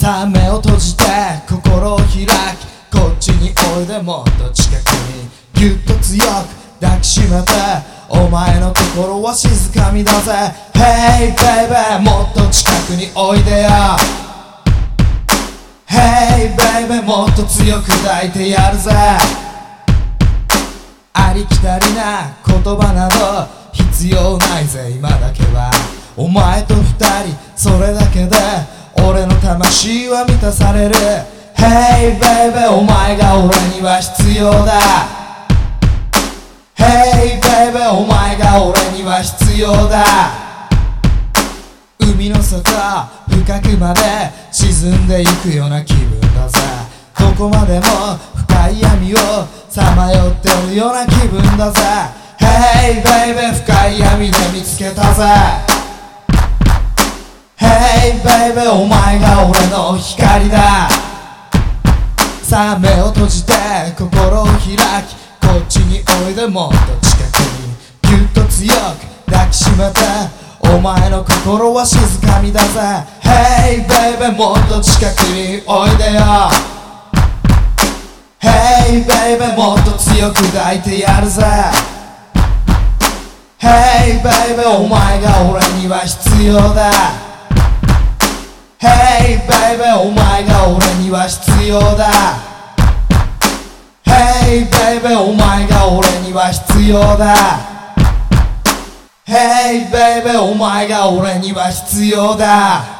さあ目を閉じて心を開きこっちにおいでもっと近くにぎゅっと強く抱きしめてお前の心は静かみだぜ。Hey baby もっと近くにおいでよ Hey baby もっと強く抱いてやるぜ。ありきたりな言葉など必要ないぜ。今だけは。お前と二人それだけで俺の魂は満たされる。Hey baby お前が俺には必要だ。Hey baby お前が俺には必要だ。海の底深くまで沈んでいくような気分だぜ。どこまでも深い闇をさまよってるような気分だぜ。Hey baby 深い闇で見つけたぜ。Hey baby お前が俺の光だ。さあ目を閉じて心を開きこっちにおいでもっと近くに。ぎゅっと強く抱きしめてお前の心は静かみだぜ。Hey baby もっと近くにおいでよ。Hey baby もっと強く抱いてやるぜ。Hey baby お前が俺には必要だ。Hey baby お前が俺には必要だ。Hey baby お前が俺には必要だ。Hey baby お前が俺には必要だ。